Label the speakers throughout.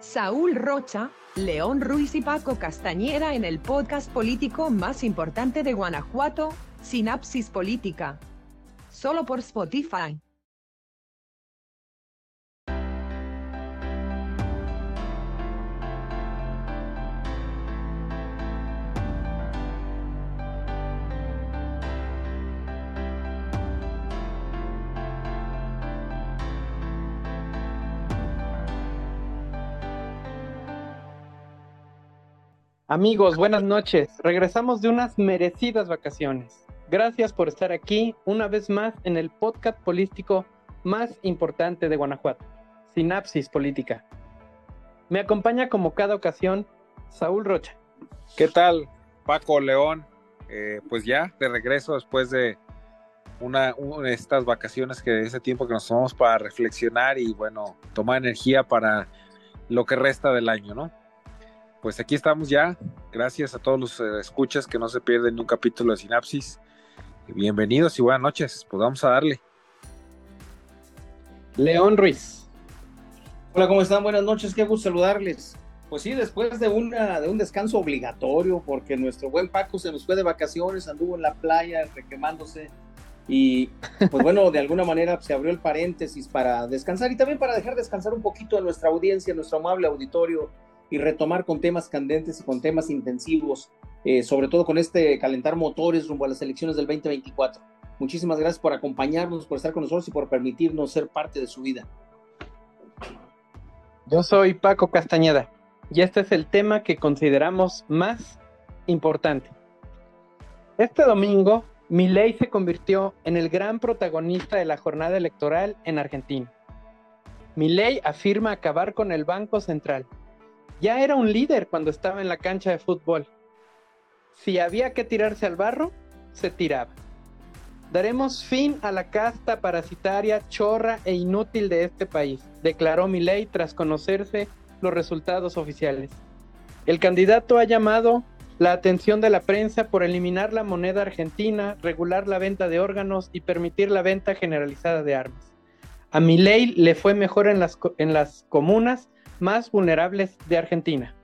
Speaker 1: Saúl Rocha, León Ruiz y Paco Castañeda en el podcast político más importante de Guanajuato, Sinapsis Política. Solo por Spotify.
Speaker 2: Amigos, buenas noches. Regresamos de unas merecidas vacaciones. Gracias por estar aquí una vez más en el podcast político más importante de Guanajuato, Sinapsis Política. Me acompaña como cada ocasión Saúl Rocha.
Speaker 3: ¿Qué tal, Paco León? Eh, pues ya de regreso después de una, una, estas vacaciones que ese tiempo que nos tomamos para reflexionar y bueno, tomar energía para lo que resta del año, ¿no? Pues aquí estamos ya. Gracias a todos los eh, escuchas que no se pierden un capítulo de Sinapsis. Bienvenidos y buenas noches. Pues vamos a darle.
Speaker 2: León Ruiz.
Speaker 4: Hola, ¿cómo están? Buenas noches, qué gusto saludarles. Pues sí, después de, una, de un descanso obligatorio, porque nuestro buen Paco se nos fue de vacaciones, anduvo en la playa requemándose. Y pues bueno, de alguna manera se abrió el paréntesis para descansar y también para dejar descansar un poquito a nuestra audiencia, a nuestro amable auditorio y retomar con temas candentes y con temas intensivos, eh, sobre todo con este calentar motores rumbo a las elecciones del 2024. Muchísimas gracias por acompañarnos, por estar con nosotros y por permitirnos ser parte de su vida.
Speaker 2: Yo soy Paco Castañeda y este es el tema que consideramos más importante. Este domingo, Milei se convirtió en el gran protagonista de la jornada electoral en Argentina. Milei afirma acabar con el Banco Central, ya era un líder cuando estaba en la cancha de fútbol. Si había que tirarse al barro, se tiraba. Daremos fin a la casta parasitaria, chorra e inútil de este país, declaró Milei tras conocerse los resultados oficiales. El candidato ha llamado la atención de la prensa por eliminar la moneda argentina, regular la venta de órganos y permitir la venta generalizada de armas. A Milei le fue mejor en las, en las comunas más vulnerables de Argentina.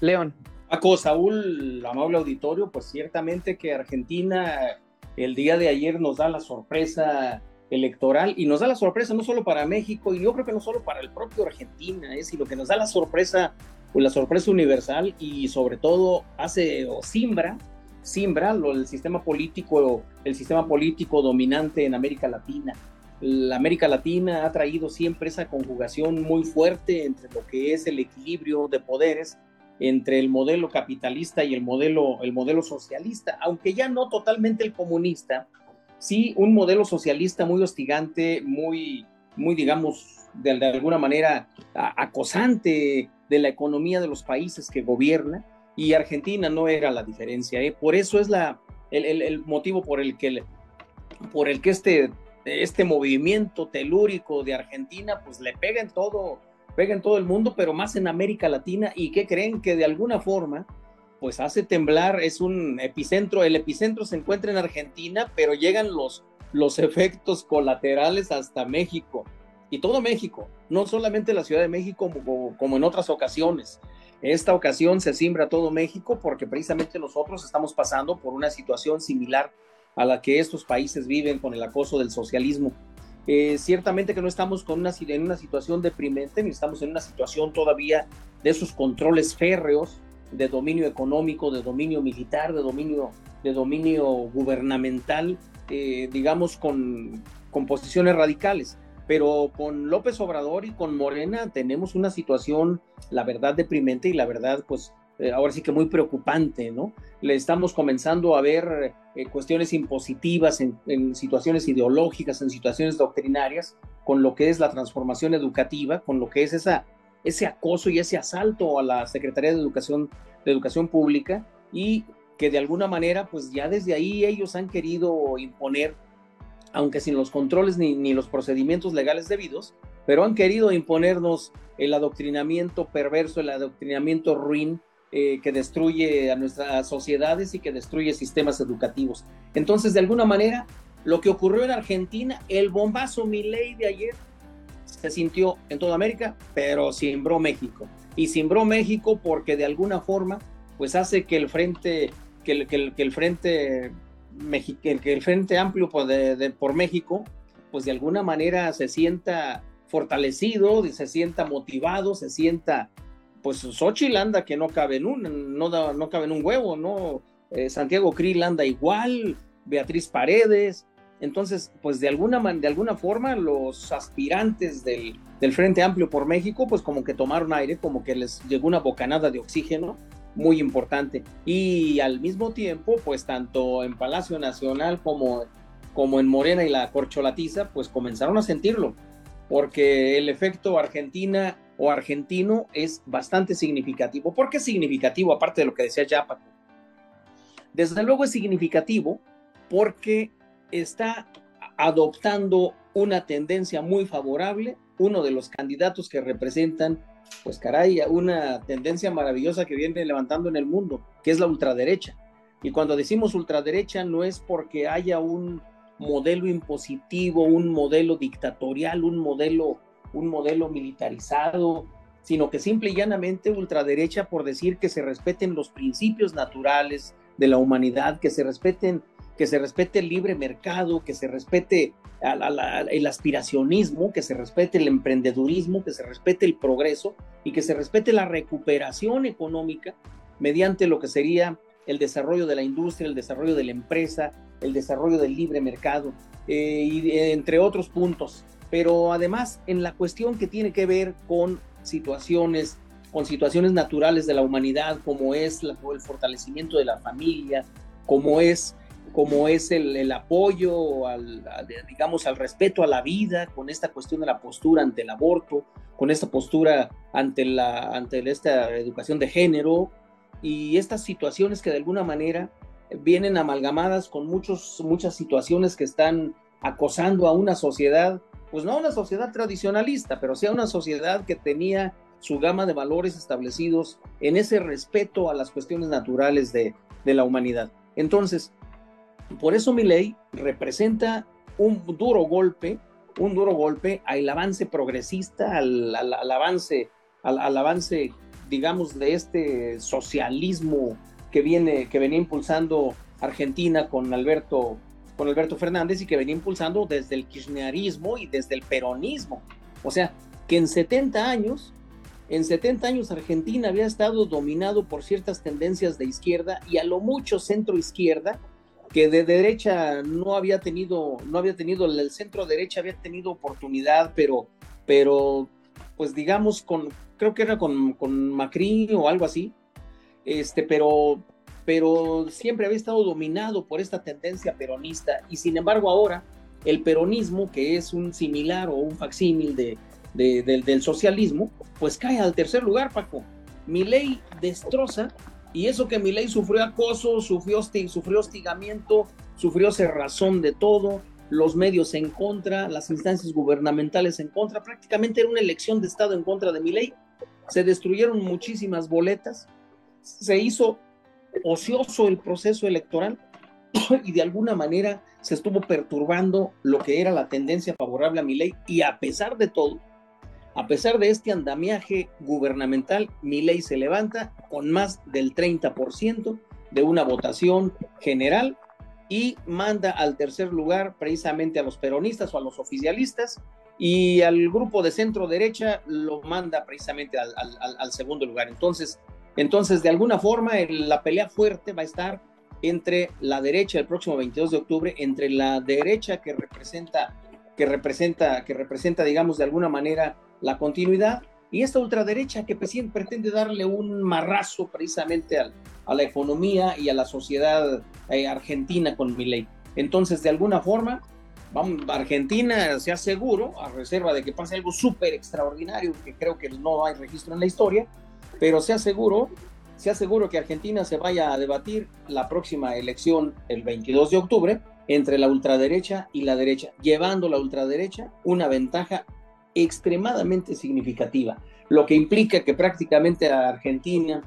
Speaker 2: León.
Speaker 4: Paco, Saúl, amable auditorio, pues ciertamente que Argentina el día de ayer nos da la sorpresa electoral y nos da la sorpresa no solo para México y yo creo que no solo para el propio Argentina, ¿eh? sino que nos da la sorpresa, pues la sorpresa universal y sobre todo hace o simbra, simbra lo, el sistema político, el sistema político dominante en América Latina la América Latina ha traído siempre esa conjugación muy fuerte entre lo que es el equilibrio de poderes entre el modelo capitalista y el modelo, el modelo socialista, aunque ya no totalmente el comunista, sí un modelo socialista muy hostigante, muy, muy digamos, de, alguna manera acosante de la economía de los países que gobierna, y Argentina no era la diferencia. ¿eh? Por eso es la, el, el, motivo por el que, por el que este este movimiento telúrico de Argentina, pues le pega en todo, pega en todo el mundo, pero más en América Latina. Y que creen que de alguna forma, pues hace temblar, es un epicentro, el epicentro se encuentra en Argentina, pero llegan los, los efectos colaterales hasta México. Y todo México, no solamente la Ciudad de México como, como en otras ocasiones. Esta ocasión se simbra todo México porque precisamente nosotros estamos pasando por una situación similar a la que estos países viven con el acoso del socialismo. Eh, ciertamente que no estamos en una situación deprimente, ni estamos en una situación todavía de esos controles férreos de dominio económico, de dominio militar, de dominio, de dominio gubernamental, eh, digamos, con, con posiciones radicales. Pero con López Obrador y con Morena tenemos una situación, la verdad, deprimente y la verdad, pues, eh, ahora sí que muy preocupante, ¿no? Le estamos comenzando a ver eh, cuestiones impositivas en, situaciones ideológicas, en situaciones doctrinarias, con lo que es la transformación educativa, con lo que es ese acoso y ese asalto a la Secretaría de Educación, Pública y que de alguna manera, pues ya desde ahí ellos han querido imponer, aunque sin los controles ni los procedimientos legales debidos, pero han querido imponernos el adoctrinamiento perverso, el adoctrinamiento ruin eh, que destruye a nuestras sociedades y que destruye sistemas educativos. Entonces, de alguna manera, lo que ocurrió en Argentina, el bombazo mi ley de ayer, se sintió en toda América, pero simbró México. Y simbró México porque de alguna forma, pues hace que el frente, que el, que el, frente, que el frente amplio por, por México, pues de alguna manera se sienta fortalecido, se sienta motivado, se sienta, pues Xochitl anda que no cabe en un, no, no cabe en un huevo, ¿no? Eh, Santiago Krill anda igual, Beatriz Paredes, entonces, pues de alguna, de alguna forma los aspirantes del, del, Frente Amplio por México, pues como que tomaron aire, como que les llegó una bocanada de oxígeno muy importante. Y al mismo tiempo, pues tanto en Palacio Nacional como, como en Morena y la Corcholatiza, pues comenzaron a sentirlo, porque el efecto Argentina o argentino es bastante significativo. ¿Por qué es significativo? Aparte de lo que decía ya Desde luego es significativo porque está adoptando una tendencia muy favorable, uno de los candidatos que representan, pues caray, una tendencia maravillosa que viene levantando en el mundo, que es la ultraderecha. Y cuando decimos ultraderecha no es porque haya un modelo impositivo, un modelo dictatorial, un modelo, un modelo militarizado, sino que simple y llanamente ultraderecha por decir que se respeten los principios naturales de la humanidad, que se respeten que se respete el libre mercado, que se respete el aspiracionismo, que se respete el emprendedurismo, que se respete el progreso y que se respete la recuperación económica mediante lo que sería el desarrollo de la industria, el desarrollo de la empresa, el desarrollo del libre mercado, eh, y entre otros puntos. Pero además en la cuestión que tiene que ver con situaciones, con situaciones naturales de la humanidad, como es el fortalecimiento de la familia, como es como es el, apoyo, al, digamos, al respeto a la vida, con esta cuestión de la postura ante el aborto, con esta postura ante, la, ante esta educación de género y estas situaciones que de alguna manera vienen amalgamadas con muchos, muchas situaciones que están acosando a una sociedad, pues no una sociedad tradicionalista, pero sí una sociedad que tenía su gama de valores establecidos en ese respeto a las cuestiones naturales de, de la humanidad. Entonces, por eso mi ley representa un duro golpe, un duro golpe al avance progresista, al, avance, al, avance, digamos, de este socialismo que viene, que venía impulsando Argentina con Alberto, con Alberto Fernández y que venía impulsando desde el kirchnerismo y desde el peronismo. O sea, que en 70 años, en 70 años Argentina había estado dominado por ciertas tendencias de izquierda y a lo mucho centro izquierda, que de derecha no había tenido, no había tenido, el centro derecha había tenido oportunidad, pero, pero pues digamos con, creo que era con, con Macri o algo así, este, pero, pero siempre había estado dominado por esta tendencia peronista y sin embargo ahora el peronismo, que es un similar o un facsímil de, del socialismo, pues cae al tercer lugar, Paco. Mi ley destroza y eso que ley sufrió acoso, sufrió, sufrió hostigamiento, sufrió cerrazón de todo, los medios en contra, las instancias gubernamentales en contra, prácticamente era una elección de Estado en contra de ley. Se destruyeron muchísimas boletas, se hizo ocioso el proceso electoral y de alguna manera se estuvo perturbando lo que era la tendencia favorable a ley y a pesar de todo, a pesar de este andamiaje gubernamental, mi ley se levanta con más del 30% de una votación general y manda al tercer lugar precisamente a los peronistas o a los oficialistas y al grupo de centro derecha lo manda precisamente al, segundo lugar. Entonces, entonces, de alguna forma, la pelea fuerte va a estar entre la derecha el próximo 22 de octubre, entre la derecha que representa, que representa, que representa, digamos, de alguna manera la continuidad y esta ultraderecha que pretende darle un marrazo precisamente a la economía y a la sociedad eh, argentina con mi ley. Entonces, de alguna forma, vamos, Argentina se aseguro, a reserva de que pase algo súper extraordinario, que creo que no hay registro en la historia, pero se aseguro, se aseguro que Argentina se vaya a debatir la próxima elección el 22 de octubre entre la ultraderecha y la derecha, llevando la ultraderecha una ventaja extremadamente significativa, lo que implica que prácticamente a Argentina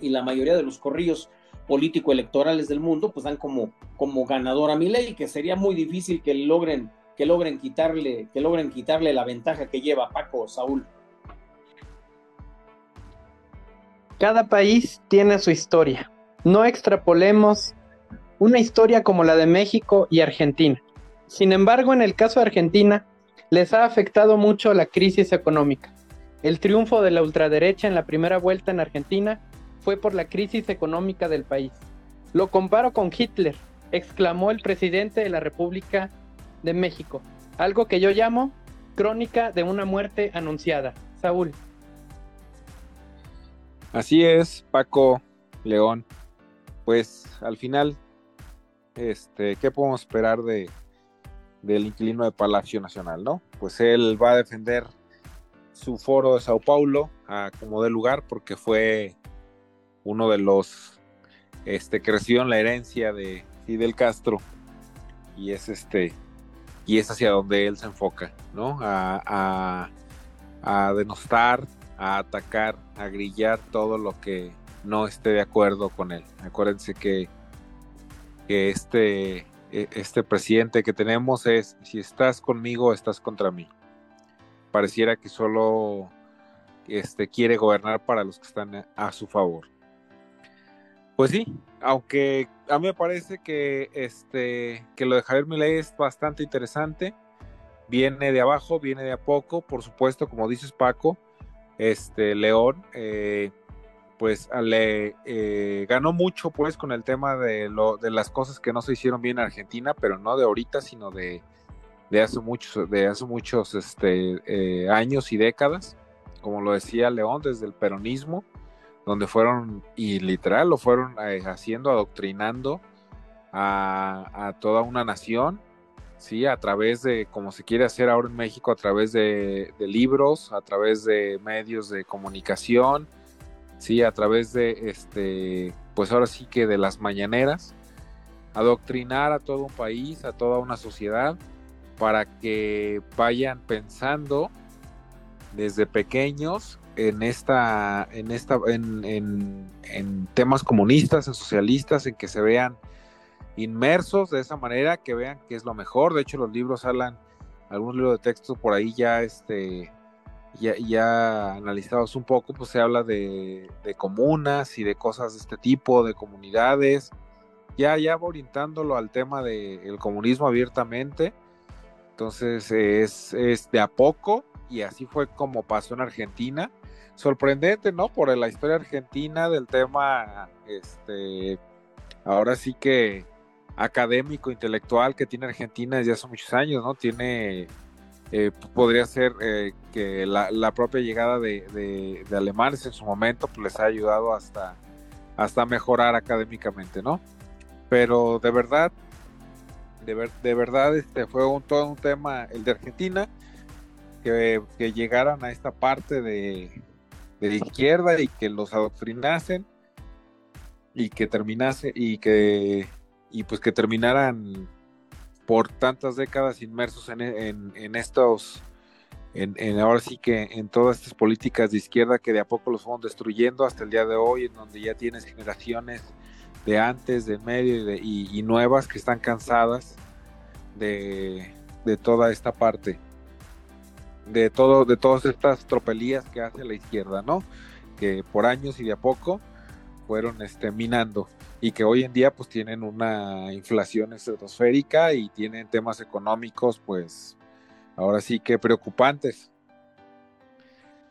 Speaker 4: y la mayoría de los corrillos político-electorales del mundo, pues dan como, como ganador a ley que sería muy difícil que logren que logren quitarle, que logren quitarle la ventaja que lleva Paco Saúl.
Speaker 2: Cada país tiene su historia. No extrapolemos una historia como la de México y Argentina. Sin embargo, en el caso de Argentina, les ha afectado mucho la crisis económica. El triunfo de la ultraderecha en la primera vuelta en Argentina fue por la crisis económica del país. Lo comparo con Hitler, exclamó el presidente de la República de México, algo que yo llamo crónica de una muerte anunciada. Saúl.
Speaker 3: Así es, Paco León. Pues al final, este, ¿qué podemos esperar de, del inquilino de Palacio Nacional, no? Pues él va a defender su foro de Sao Paulo a como de lugar porque fue uno de los este, que recibieron la herencia de Fidel Castro y es este y es hacia donde él se enfoca, ¿no? A, a, denostar, a atacar, a grillar todo lo que no esté de acuerdo con él. Acuérdense que, que este, e, este presidente que tenemos es, si estás conmigo, estás contra mí. Pareciera que solo este, quiere gobernar para los que están a su favor. Pues sí, aunque a mí me parece que este que lo de Javier Milei es bastante interesante. Viene de abajo, viene de a poco, por supuesto, como dices Paco, este León, eh, pues le eh, ganó mucho pues con el tema de lo de las cosas que no se hicieron bien en Argentina, pero no de ahorita, sino de, de hace muchos, de hace muchos este, eh, años y décadas, como lo decía León, desde el peronismo donde fueron, y literal lo fueron eh, haciendo, adoctrinando a, toda una nación, ¿sí? A través de, como se quiere hacer ahora en México, a través de, libros, a través de medios de comunicación, ¿sí? A través de, este, pues ahora sí que de las mañaneras, adoctrinar a todo un país, a toda una sociedad, para que vayan pensando desde pequeños en esta, en esta, en, temas comunistas, en socialistas, en que se vean inmersos de esa manera, que vean que es lo mejor. De hecho, los libros hablan, algún libro de texto por ahí ya, este, ya, ya analizados un poco, pues se habla de, comunas y de cosas de este tipo, de comunidades, ya, ya orientándolo al tema del comunismo abiertamente. Entonces es, es de a poco y así fue como pasó en Argentina sorprendente, ¿no? Por la historia argentina del tema, este, ahora sí que académico, intelectual que tiene Argentina desde hace muchos años, ¿no? Tiene, eh, podría ser eh, que la, propia llegada de, alemanes en su momento pues les ha ayudado hasta, hasta mejorar académicamente, ¿no? Pero de verdad, de, de verdad este fue un, todo un tema el de Argentina, que, que llegaran a esta parte de, de izquierda y que los adoctrinasen y que terminase y que y pues que terminaran por tantas décadas inmersos en, en, estos en, ahora sí que en todas estas políticas de izquierda que de a poco los fueron destruyendo hasta el día de hoy en donde ya tienes generaciones de antes, de medio y, y nuevas que están cansadas de, de toda esta parte de todo, de todas estas tropelías que hace la izquierda, ¿no? Que por años y de a poco fueron este, minando y que hoy en día pues tienen una inflación estratosférica y tienen temas económicos pues ahora sí que preocupantes.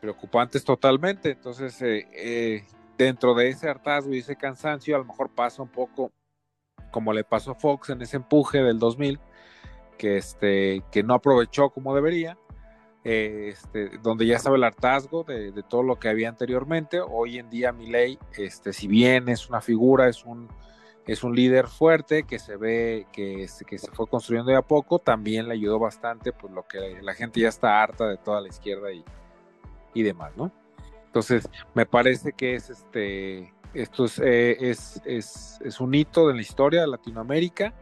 Speaker 3: Preocupantes totalmente. Entonces eh, eh, dentro de ese hartazgo y ese cansancio a lo mejor pasa un poco como le pasó a Fox en ese empuje del 2000 que este que no aprovechó como debería eh, este, donde ya estaba el hartazgo de, todo lo que había anteriormente. Hoy en día Milei, este, si bien es una figura, es un, es un líder fuerte que se ve que, que se fue construyendo de a poco, también le ayudó bastante, pues lo que la gente ya está harta de toda la izquierda y, y demás, ¿no? Entonces, me parece que es este, esto es, eh, es, es, es un hito en la historia de Latinoamérica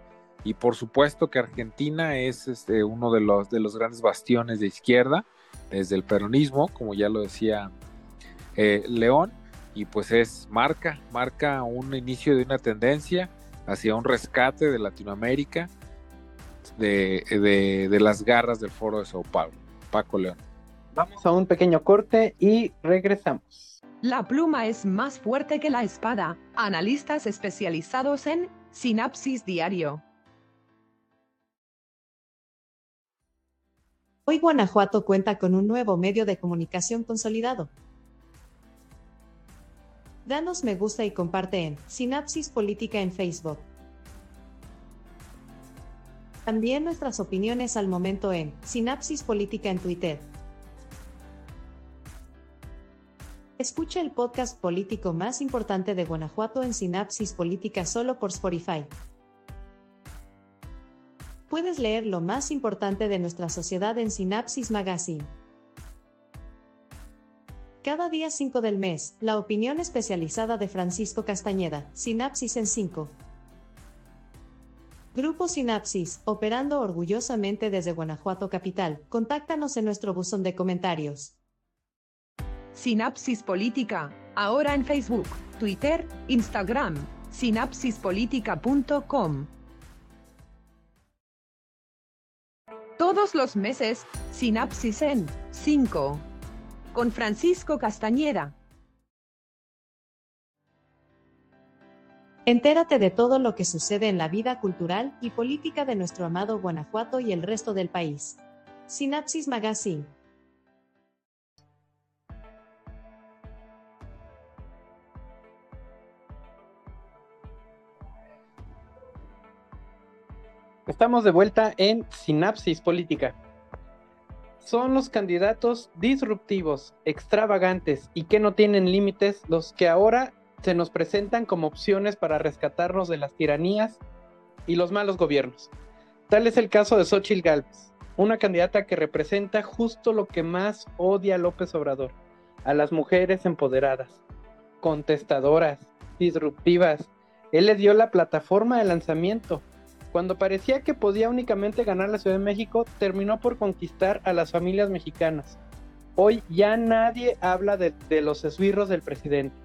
Speaker 3: y por supuesto que Argentina es este, uno de los, de los grandes bastiones de izquierda, desde el peronismo, como ya lo decía eh, León, y pues es marca, marca un inicio de una tendencia hacia un rescate de Latinoamérica de, de las garras del foro de Sao Paulo. Paco León.
Speaker 2: Vamos a un pequeño corte y regresamos.
Speaker 1: La pluma es más fuerte que la espada. Analistas especializados en Sinapsis Diario.
Speaker 5: Hoy Guanajuato cuenta con un nuevo medio de comunicación consolidado. Danos me gusta y comparte en Sinapsis Política en Facebook. También nuestras opiniones al momento en Sinapsis Política en Twitter. Escucha el podcast político más importante de Guanajuato en Sinapsis Política solo por Spotify. Puedes leer lo más importante de nuestra sociedad en Sinapsis Magazine. Cada día 5 del mes, la opinión especializada de Francisco Castañeda, Sinapsis en 5. Grupo Sinapsis, operando orgullosamente desde Guanajuato Capital. Contáctanos en nuestro buzón de comentarios.
Speaker 1: Sinapsis Política, ahora en Facebook, Twitter, Instagram, sinapsispolitica.com. Todos los meses, Sinapsis en 5. Con Francisco Castañeda.
Speaker 5: Entérate de todo lo que sucede en la vida cultural y política de nuestro amado Guanajuato y el resto del país. Sinapsis Magazine.
Speaker 2: Estamos de vuelta en Sinapsis Política. Son los candidatos disruptivos, extravagantes y que no tienen límites los que ahora se nos presentan como opciones para rescatarnos de las tiranías y los malos gobiernos. Tal es el caso de Xochitl Gálvez, una candidata que representa justo lo que más odia López Obrador, a las mujeres empoderadas, contestadoras, disruptivas. Él le dio la plataforma de lanzamiento cuando parecía que podía únicamente ganar la Ciudad de México, terminó por conquistar a las familias mexicanas. Hoy ya nadie habla de, los esbirros del presidente,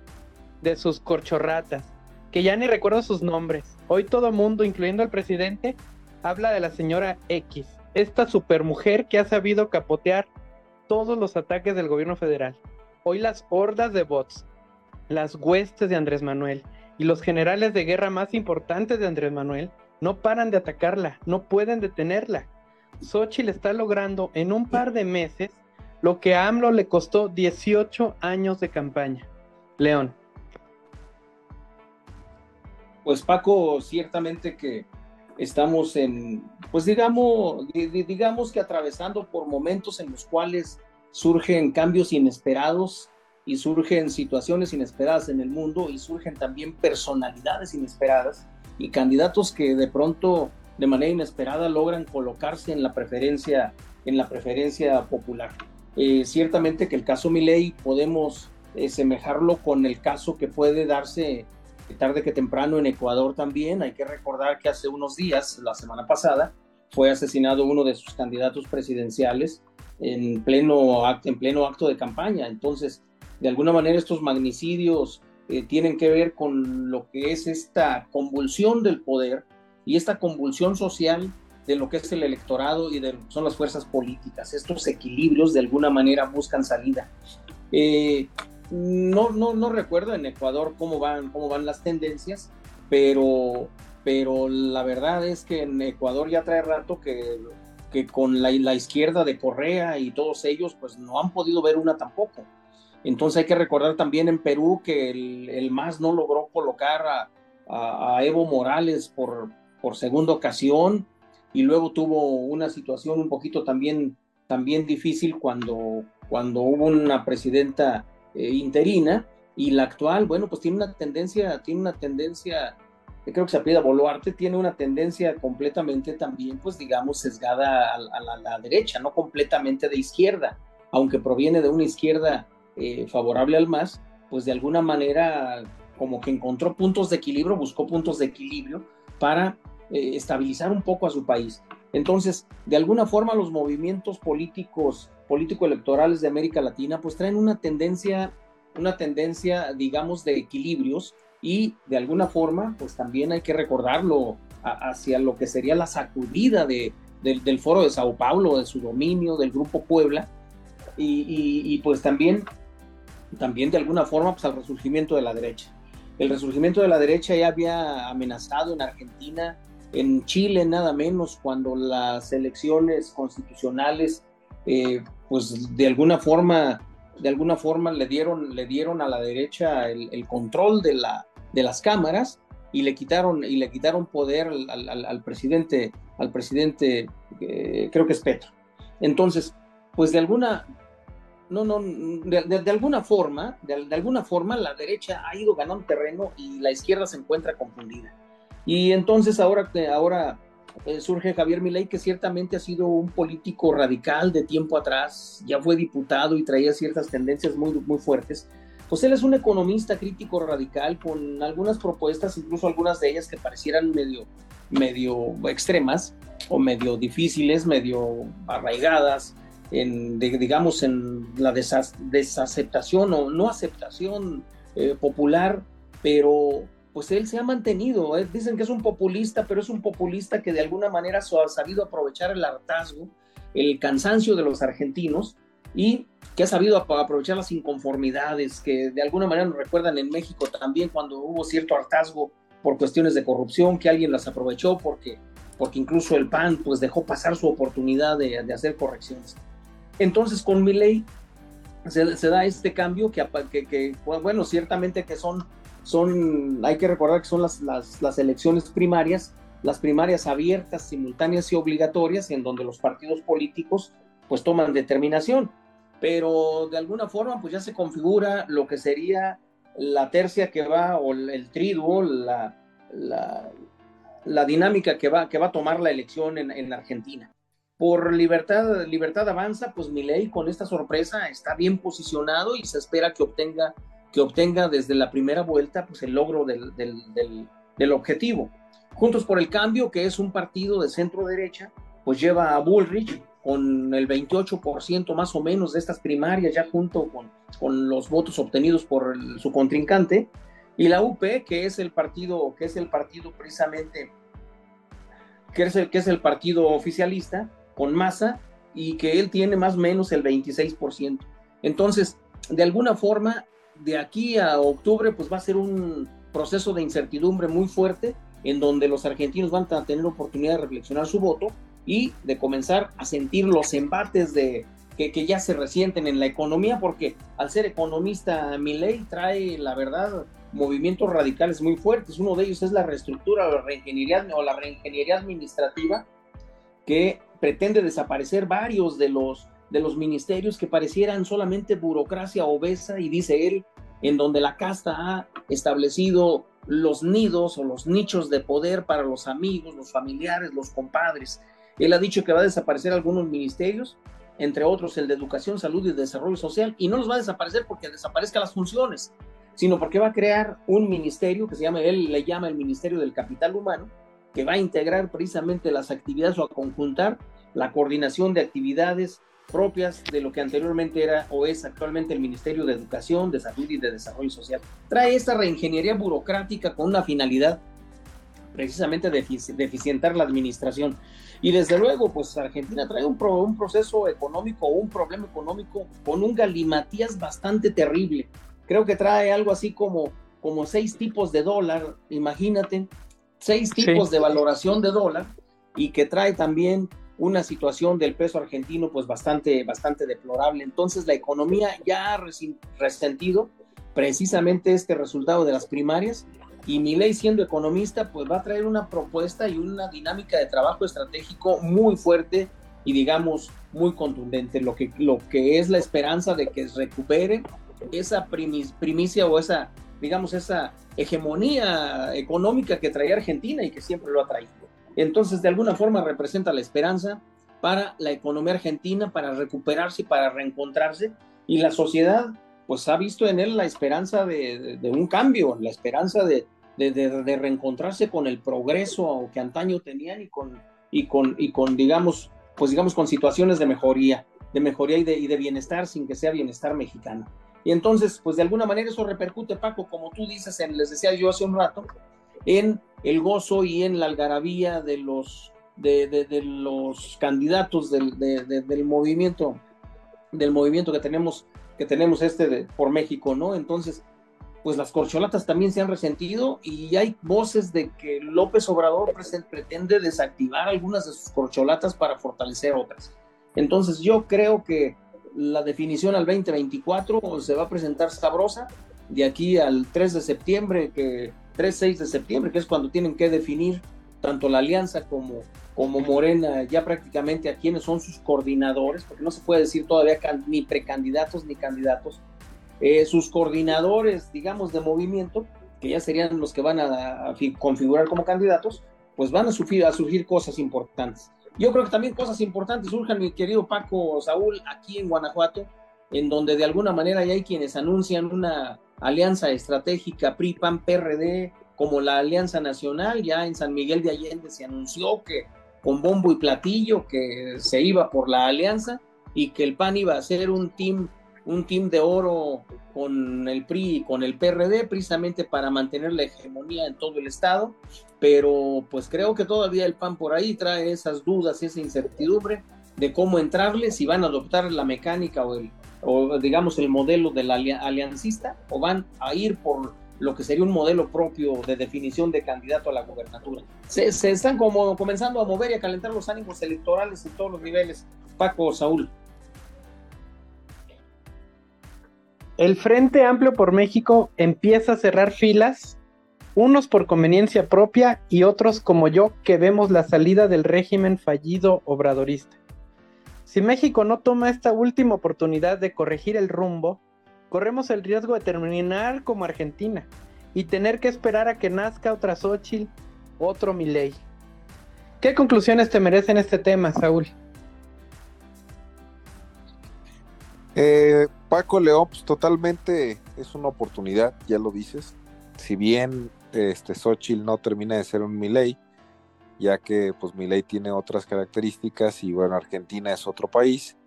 Speaker 2: de sus corchorratas, que ya ni recuerdo sus nombres. Hoy todo mundo, incluyendo el presidente, habla de la señora X, esta supermujer que ha sabido capotear todos los ataques del gobierno federal. Hoy las hordas de bots, las huestes de Andrés Manuel y los generales de guerra más importantes de Andrés Manuel no paran de atacarla, no pueden detenerla. Xochitl está logrando en un par de meses lo que a AMLO le costó 18 años de campaña. León.
Speaker 4: Pues Paco, ciertamente que estamos en, pues digamos, digamos que atravesando por momentos en los cuales surgen cambios inesperados y surgen situaciones inesperadas en el mundo y surgen también personalidades inesperadas y candidatos que de pronto de manera inesperada logran colocarse en la preferencia, en la preferencia popular. Eh, ciertamente que el caso Milei podemos eh, semejarlo con el caso que puede darse tarde que temprano en Ecuador también. Hay que recordar que hace unos días, la semana pasada, fue asesinado uno de sus candidatos presidenciales en pleno, en pleno acto de campaña. Entonces, de alguna manera estos magnicidios eh, tienen que ver con lo que es esta convulsión del poder y esta convulsión social de lo que es el electorado y de lo que son las fuerzas políticas. Estos equilibrios de alguna manera buscan salida. Eh, no, no, no recuerdo en Ecuador cómo van, cómo van las tendencias, pero, pero la verdad es que en Ecuador ya trae rato que, que con la, la izquierda de Correa y todos ellos, pues no han podido ver una tampoco. Entonces hay que recordar también en Perú que el, MAS no logró colocar a, Evo Morales por, por segunda ocasión y luego tuvo una situación un poquito también, también difícil cuando, cuando hubo una presidenta eh, interina y la actual, bueno, pues tiene una tendencia, tiene una tendencia, creo que se apellida Boluarte, tiene una tendencia completamente también, pues digamos, sesgada a, la, derecha, no completamente de izquierda, aunque proviene de una izquierda eh, favorable al MAS, pues de alguna manera como que encontró puntos de equilibrio, buscó puntos de equilibrio para eh, estabilizar un poco a su país. Entonces, de alguna forma los movimientos políticos, político-electorales de América Latina, pues traen una tendencia, una tendencia, digamos, de equilibrios y de alguna forma, pues también hay que recordarlo, hacia lo que sería la sacudida de, del foro de Sao Paulo, de su dominio, del grupo Puebla, y, pues también, también de alguna forma pues al resurgimiento de la derecha. El resurgimiento de la derecha ya había amenazado en Argentina, en Chile nada menos, cuando las elecciones constitucionales eh, pues de alguna forma de alguna forma le dieron, le dieron a la derecha el, control de, la, de las cámaras y le quitaron, y le quitaron poder al, presidente, al presidente, eh, creo que es Petro. Entonces, pues de alguna, no, no, de, alguna forma, de, alguna forma la derecha ha ido ganando terreno y la izquierda se encuentra confundida. Y entonces ahora, ahora eh, surge Javier Milei, que ciertamente ha sido un político radical de tiempo atrás, ya fue diputado y traía ciertas tendencias muy, muy fuertes. Pues él es un economista crítico radical con algunas propuestas, incluso algunas de ellas que parecieran medio, medio extremas o medio difíciles, medio arraigadas, en, digamos, en la desaceptación o no aceptación eh, popular, pero pues él se ha mantenido. ¿eh? Dicen que es un populista, pero es un populista que de alguna manera ha sabido aprovechar el hartazgo, el cansancio de los argentinos y que ha sabido aprovechar las inconformidades que de alguna manera nos recuerdan en México también cuando hubo cierto hartazgo por cuestiones de corrupción, que alguien las aprovechó porque, porque incluso el PAN pues dejó pasar su oportunidad de, hacer correcciones. Entonces con mi ley se, da este cambio que, que, bueno, ciertamente que son hay que recordar que son las, elecciones primarias, las primarias abiertas, simultáneas y obligatorias, en donde los partidos políticos pues toman determinación. Pero de alguna forma pues ya se configura lo que sería la tercia que va, o el triduo, la, la, dinámica que va, que va a tomar la elección en Argentina. Por libertad, libertad avanza, pues mi ley con esta sorpresa está bien posicionado y se espera que obtenga que obtenga desde la primera vuelta pues, el logro del, del, objetivo. Juntos por el Cambio, que es un partido de centro derecha, pues lleva a Bullrich con el 28% más o menos de estas primarias, ya junto con, con los votos obtenidos por su contrincante, y la UP, que es el partido, que es el partido precisamente, que es el, que es el partido oficialista, con masa, y que él tiene más o menos el 26%. Entonces, de alguna forma, de aquí a octubre, pues va a ser un proceso de incertidumbre muy fuerte, en donde los argentinos van a tener oportunidad de reflexionar su voto y de comenzar a sentir los embates de, que, que ya se resienten en la economía, porque al ser economista, mi ley trae, la verdad, movimientos radicales muy fuertes. Uno de ellos es la reestructura la reingeniería, o la reingeniería administrativa, que pretende desaparecer varios de los de los ministerios que parecieran solamente burocracia obesa y dice él, en donde la casta ha establecido los nidos o los nichos de poder para los amigos, los familiares, los compadres. Él ha dicho que va a desaparecer algunos ministerios, entre otros el de Educación, Salud y Desarrollo Social, y no los va a desaparecer porque desaparezcan las funciones, sino porque va a crear un ministerio que se llama, él le llama el Ministerio del Capital Humano, que va a integrar precisamente las actividades o a conjuntar la coordinación de actividades propias de lo que anteriormente era o es actualmente el Ministerio de Educación, de Salud y de Desarrollo Social. Trae esta reingeniería burocrática con una finalidad precisamente de, eficientar la administración. Y desde luego, pues Argentina trae un, un proceso económico o un problema económico con un galimatías bastante terrible. Creo que trae algo así como, como seis tipos de dólar, imagínate, seis tipos de valoración de dólar y que trae también una situación del peso argentino pues bastante, bastante deplorable. Entonces la economía ya ha resentido precisamente este resultado de las primarias y ley siendo economista pues va a traer una propuesta y una dinámica de trabajo estratégico muy fuerte y digamos muy contundente, lo que, lo que es la esperanza de que recupere esa primicia o esa, digamos, esa hegemonía económica que traía Argentina y que siempre lo ha traído. Entonces, de alguna forma representa la esperanza para la economía argentina, para recuperarse para reencontrarse. Y la sociedad, pues ha visto en él la esperanza de, un cambio, la esperanza de, de, reencontrarse con el progreso que antaño tenían y con, y con, y con digamos, pues digamos, con situaciones de mejoría, de mejoría y de, y de bienestar sin que sea bienestar mexicano. Y entonces, pues de alguna manera eso repercute, Paco, como tú dices, en, les decía yo hace un rato, en el gozo y en la algarabía de los, de, los candidatos del, del, movimiento, del movimiento que tenemos, que tenemos este por México, ¿no? Entonces, pues las corcholatas también se han resentido y hay voces de que López Obrador pretende desactivar algunas de sus corcholatas para fortalecer otras. Entonces yo creo que la definición al 2024 se va a presentar sabrosa de aquí al 3 de septiembre, que 3-6 de septiembre, que es cuando tienen que definir tanto la alianza como, como Morena, ya prácticamente a quienes son sus coordinadores, porque no se puede decir todavía ni precandidatos ni candidatos, eh, sus coordinadores, digamos, de movimiento, que ya serían los que van a, configurar como candidatos, pues van a a surgir cosas importantes. Yo creo que también cosas importantes surjan, mi querido Paco Saúl, aquí en Guanajuato, en donde de alguna manera ya hay quienes anuncian una alianza estratégica PRI-PAN-PRD, como la Alianza Nacional, ya en San Miguel de Allende se anunció que con bombo y platillo que se iba por la alianza y que el PAN iba a ser un team un team de oro con el PRI y con el PRD, precisamente para mantener la hegemonía en todo el estado, pero pues creo que todavía el PAN por ahí trae esas dudas, esa incertidumbre de cómo entrarle, si van a adoptar la mecánica o, el, o digamos el modelo del aliancista o van a ir por lo que sería un modelo propio de definición de candidato a la gobernatura. Se, se están como comenzando a mover y a calentar los ánimos electorales en todos los niveles. Paco, Saúl.
Speaker 2: El Frente Amplio por México empieza a cerrar filas, unos por conveniencia propia y otros como yo que vemos la salida del régimen fallido obradorista. Si México no toma esta última oportunidad de corregir el rumbo, corremos el riesgo de terminar como Argentina y tener que esperar a que nazca otra Xochitl, otro Milei. ¿Qué conclusiones te merecen este tema, Saúl?
Speaker 3: Eh, Paco León, pues totalmente es una oportunidad, ya lo dices. Si bien este Xochitl no termina de ser un Milei, ya que pues Milei tiene otras características y bueno, Argentina es otro país.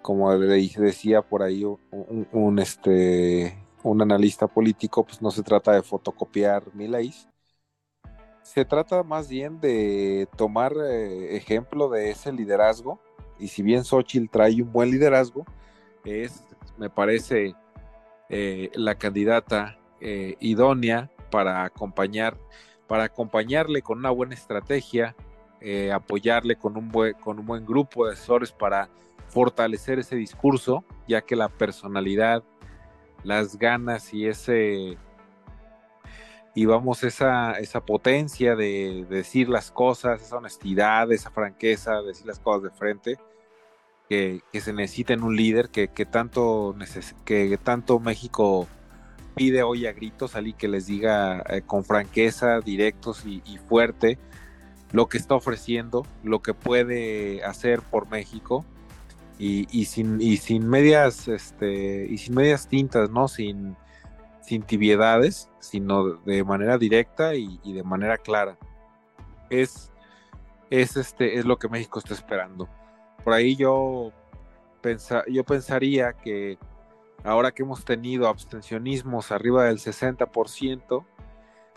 Speaker 3: Como le decía por ahí un, este, un analista político, pues no se trata de fotocopiar Milei. Se trata más bien de tomar eh, ejemplo de ese liderazgo. Y si bien Xochitl trae un buen liderazgo, es, me parece, eh, la candidata eh, idónea para acompañar, para acompañarle con una buena estrategia, eh, apoyarle con un, buen, con un buen grupo de asesores para fortalecer ese discurso, ya que la personalidad, las ganas y ese y vamos esa, esa potencia de, de, decir las cosas, esa honestidad, esa franqueza, decir las cosas de frente, que, se necesita en un líder que, tanto que tanto México pide hoy a gritos, y que les diga eh, con franqueza, directos y, fuerte lo que está ofreciendo, lo que puede hacer por México y, sin, y sin medias este y sin medias tintas, ¿no? Sin, sin tibiedades, sino de manera directa y, de manera clara. Es, es, este, es lo que México está esperando por ahí yo, yo pensaría que ahora que hemos tenido abstencionismos arriba del 60%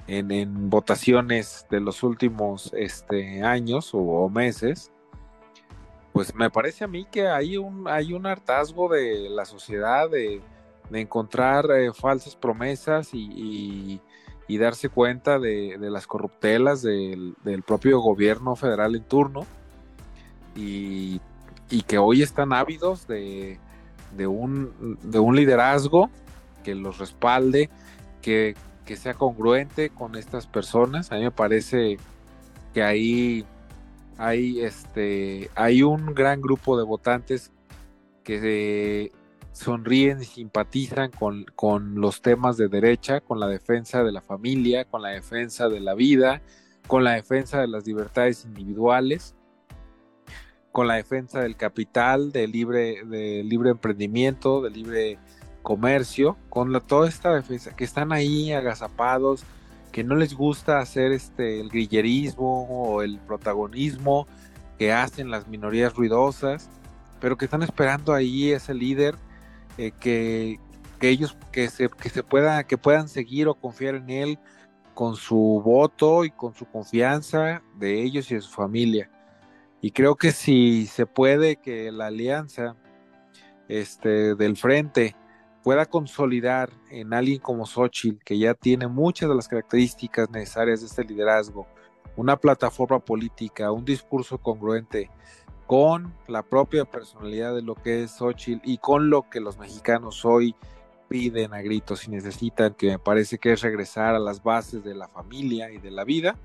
Speaker 3: en, en votaciones de los últimos este, años o, meses, pues me parece a mí que hay un, hay un hartazgo de la sociedad de, encontrar eh, falsas promesas y, darse cuenta de, las corruptelas del, del propio gobierno federal en turno. Y y que hoy están ávidos de, un, de un liderazgo que los respalde, que, sea congruente con estas personas. A mí me parece que ahí hay, este, hay un gran grupo de votantes que sonríen y simpatizan con, con, los temas de derecha, con la defensa de la familia, con la defensa de la vida, con la defensa de las libertades individuales con la defensa del capital, del libre, de libre emprendimiento, del libre comercio, con toda esta defensa, que están ahí agazapados, que no les gusta hacer este el grillerismo o el protagonismo que hacen las minorías ruidosas, pero que están esperando ahí ese líder eh, que, ellos que se, que se pueda, que puedan seguir o confiar en él con su voto y con su confianza de ellos y de su familia. Y creo que si se puede que la alianza este, del frente pueda consolidar en alguien como Xochitl, que ya tiene muchas de las características necesarias de este liderazgo, una plataforma política, un discurso congruente con la propia personalidad de lo que es Xochitl y con lo que los mexicanos hoy piden a gritos y necesitan, que me parece que es regresar a las bases de la familia y de la vida,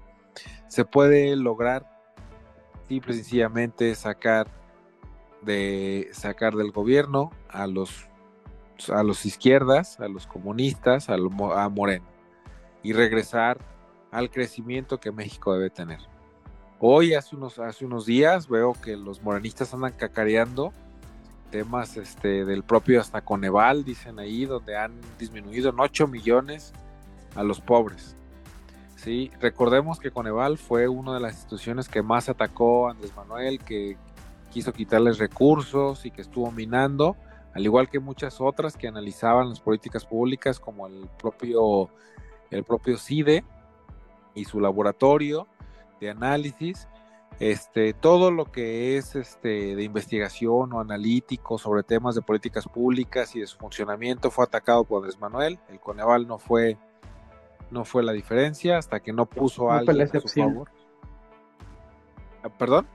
Speaker 3: se puede lograr y sencillamente sacar de sacar del gobierno a los a los izquierdas, a los comunistas, a, a Moreno y regresar al crecimiento que México debe tener. Hoy, hace unos, hace unos días, veo que los morenistas andan cacareando temas este, del propio hasta Coneval, dicen ahí, donde han disminuido en 8 millones a los pobres. Sí, recordemos que Coneval fue una de las instituciones que más atacó a Andrés Manuel, que quiso quitarles recursos y que estuvo minando, al igual que muchas otras que analizaban las políticas públicas, como el propio, el propio CIDE y su laboratorio de análisis, este, todo lo que es este, de investigación o analítico sobre temas de políticas públicas y de su funcionamiento fue atacado por Andrés Manuel. El Coneval no fue, no fue la diferencia hasta que no puso a alguien a su favor. Ah, ¿Perdón?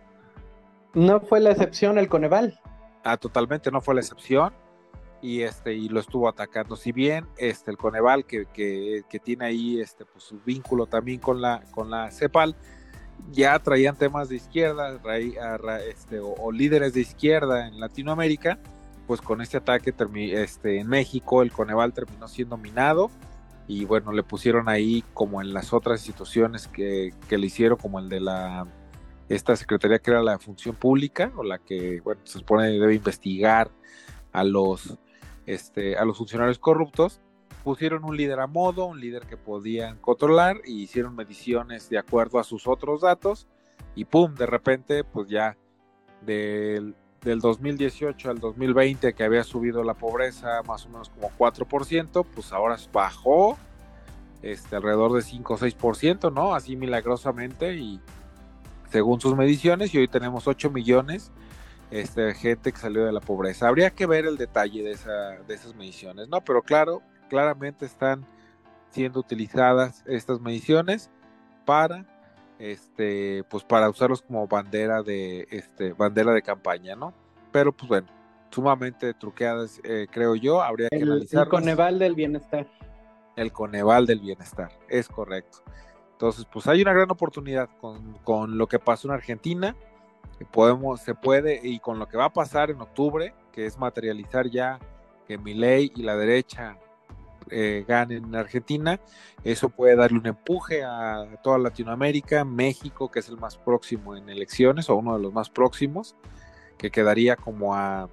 Speaker 2: No fue la excepción el Coneval.
Speaker 3: Ah, totalmente, no fue la excepción. Y este, y lo estuvo atacando. Si bien este, el Coneval, que, que, que tiene ahí este, pues, su vínculo también con la, con la CEPAL, ya traían temas de izquierda este, o, líderes de izquierda en Latinoamérica, pues con este ataque este, en México el Coneval terminó siendo minado y bueno, le pusieron ahí como en las otras instituciones que, le hicieron, como el de la esta secretaría que era la función pública o la que bueno se supone debe investigar a los este a los funcionarios corruptos pusieron un líder a modo, un líder que podían controlar y hicieron mediciones de acuerdo a sus otros datos y pum, de repente pues ya del, 2018 al 2020 que había subido la pobreza más o menos como 4%, pues ahora bajó este, alrededor de 5 o 6%, ¿no? Así milagrosamente y según sus mediciones y hoy tenemos 8 millones este, de gente que salió de la pobreza. Habría que ver el detalle de, esa, de esas mediciones, ¿no? Pero claro, claramente están siendo utilizadas estas mediciones para este pues para usarlos como bandera de este bandera de campaña no pero pues bueno sumamente truqueadas eh, creo yo habría que analizar
Speaker 2: el Coneval del bienestar.
Speaker 3: El Coneval del bienestar es correcto. Entonces pues hay una gran oportunidad con, con lo que pasó en Argentina. Podemos se puede y con lo que va a pasar en octubre que es materializar ya que mi ley y la derecha eh, ganen en Argentina, eso puede darle un empuje a toda Latinoamérica, México, que es el más próximo en elecciones, o uno de los más próximos, que quedaría como a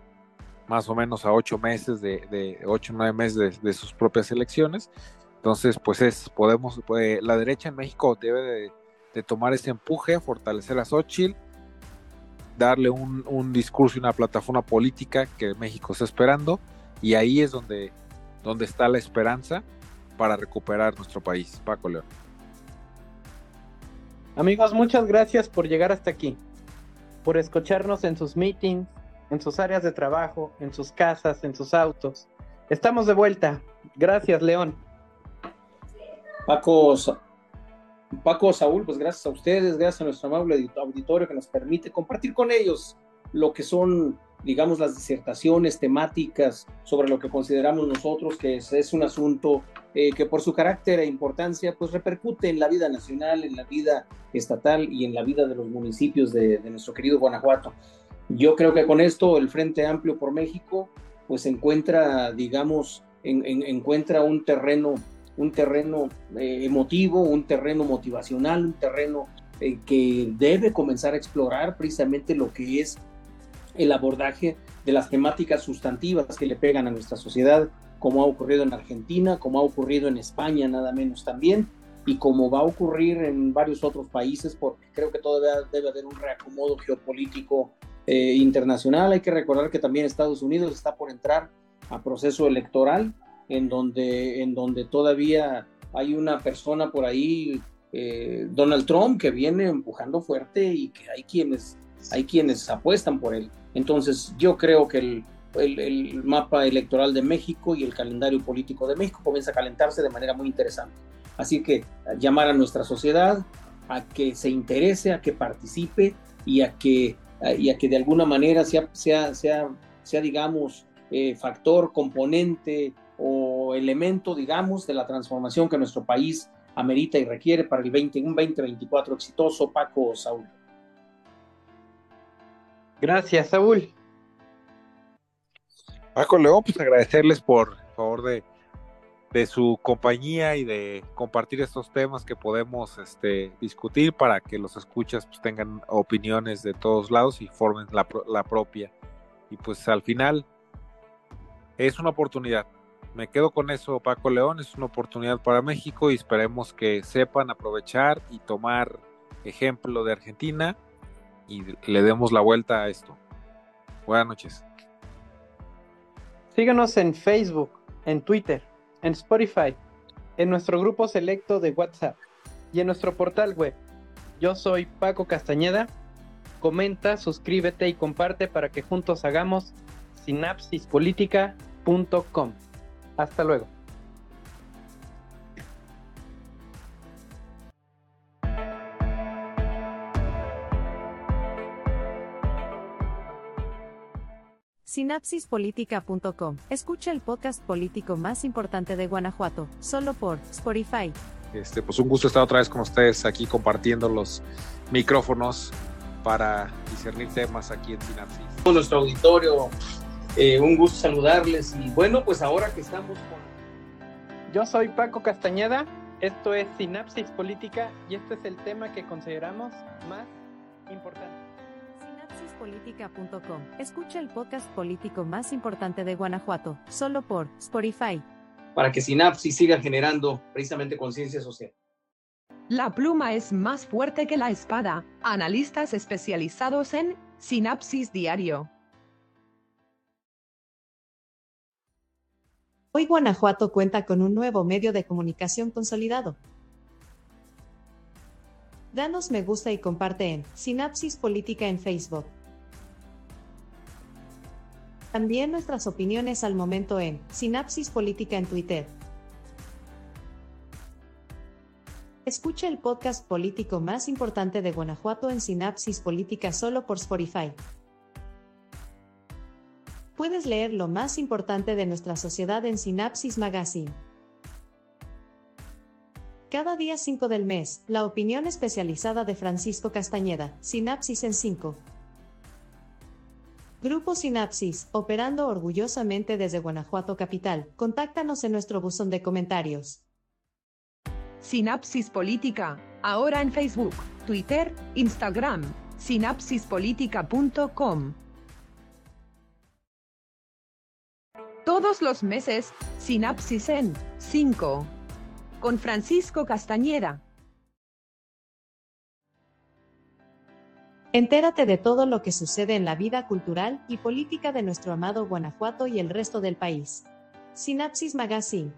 Speaker 3: más o menos a ocho meses de, de ocho nueve meses de, sus propias elecciones. Entonces, pues es, podemos, la derecha en México debe de, tomar ese empuje, fortalecer a Xochitl, darle un, un discurso y una plataforma política que México está esperando, y ahí es donde donde está la esperanza para recuperar nuestro país. Paco León.
Speaker 2: Amigos, muchas gracias por llegar hasta aquí, por escucharnos en sus meetings, en sus áreas de trabajo, en sus casas, en sus autos. Estamos de vuelta. Gracias, León.
Speaker 4: Paco, Paco Saúl, pues gracias a ustedes, gracias a nuestro amable auditorio que nos permite compartir con ellos lo que son digamos, las disertaciones temáticas sobre lo que consideramos nosotros que es, un asunto eh, que por su carácter e importancia, pues repercute en la vida nacional, en la vida estatal y en la vida de los municipios de, nuestro querido Guanajuato. Yo creo que con esto el Frente Amplio por México, pues encuentra, digamos, encuentra un terreno, un terreno eh, emotivo, un terreno motivacional, un terreno eh, que debe comenzar a explorar precisamente lo que es el abordaje de las temáticas sustantivas que le pegan a nuestra sociedad, como ha ocurrido en Argentina, como ha ocurrido en España, nada menos también, y como va a ocurrir en varios otros países, porque creo que todavía debe haber un reacomodo geopolítico eh, internacional. Hay que recordar que también Estados Unidos está por entrar a proceso electoral, en donde, en donde todavía hay una persona por ahí, eh, Donald Trump, que viene empujando fuerte y que hay quienes, hay quienes apuestan por él. Entonces yo creo que el, el, mapa electoral de México y el calendario político de México comienza a calentarse de manera muy interesante. Así que llamar a nuestra sociedad a que se interese, a que participe y a que, y a que de alguna manera sea, sea, sea, sea digamos, eh, factor, componente o elemento, digamos, de la transformación que nuestro país amerita y requiere para el 20, un 2024 exitoso. Paco Saúl.
Speaker 2: Gracias, Saúl.
Speaker 3: Paco León, pues agradecerles por favor de, de su compañía y de compartir estos temas que podemos este, discutir para que los escuchas pues, tengan opiniones de todos lados y formen la, la propia. Y pues al final es una oportunidad. Me quedo con eso, Paco León, es una oportunidad para México y esperemos que sepan aprovechar y tomar ejemplo de Argentina y le demos la vuelta a esto. Buenas noches.
Speaker 2: Síganos en Facebook, en Twitter, en Spotify, en nuestro grupo selecto de WhatsApp y en nuestro portal web. Yo soy Paco Castañeda. Comenta, suscríbete y comparte para que juntos hagamos sinapsispolítica.com. Hasta luego.
Speaker 5: Sinapsispolitica.com. Escucha el podcast político más importante de Guanajuato, solo por Spotify.
Speaker 3: Este, pues un gusto estar otra vez con ustedes aquí compartiendo los micrófonos para discernir temas aquí en Sinapsis.
Speaker 4: Nuestro auditorio, eh, un gusto saludarles y bueno, pues ahora que estamos con...
Speaker 2: Yo soy Paco Castañeda, esto es Sinapsis Política y este es el tema que consideramos más importante.
Speaker 5: Sinapsispolitica.com. Escucha el podcast político más importante de Guanajuato, solo por Spotify.
Speaker 4: Para que Sinapsis siga generando precisamente conciencia social.
Speaker 1: La pluma es más fuerte que la espada. Analistas especializados en Sinapsis Diario.
Speaker 5: Hoy Guanajuato cuenta con un nuevo medio de comunicación consolidado. Danos me gusta y comparte en Sinapsis Política en Facebook. También nuestras opiniones al momento en Sinapsis Política en Twitter. Escucha el podcast político más importante de Guanajuato en Sinapsis Política solo por Spotify. Puedes leer lo más importante de nuestra sociedad en Sinapsis Magazine. Cada día 5 del mes, la opinión especializada de Francisco Castañeda, Sinapsis en 5. Grupo Sinapsis, operando orgullosamente desde Guanajuato Capital. Contáctanos en nuestro buzón de comentarios.
Speaker 1: Sinapsis Política, ahora en Facebook, Twitter, Instagram, sinapsispolitica.com. Todos los meses, Sinapsis en 5. Con Francisco Castañeda.
Speaker 5: Entérate de todo lo que sucede en la vida cultural y política de nuestro amado Guanajuato y el resto del país. Sinapsis Magazine.